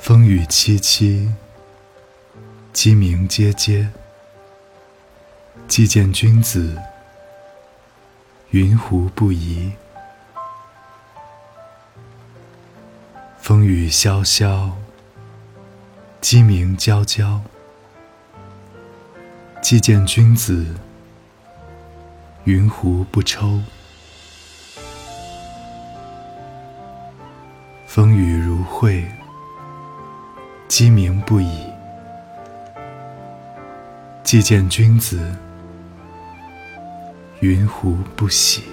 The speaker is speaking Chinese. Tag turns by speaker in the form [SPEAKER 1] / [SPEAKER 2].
[SPEAKER 1] 风雨凄凄，鸡鸣喈喈。既见君子，云胡不疑？风雨萧萧，鸡鸣啾啾。既见君子，云胡不抽？风雨如晦，鸡鸣不已。既见君子，云胡不喜？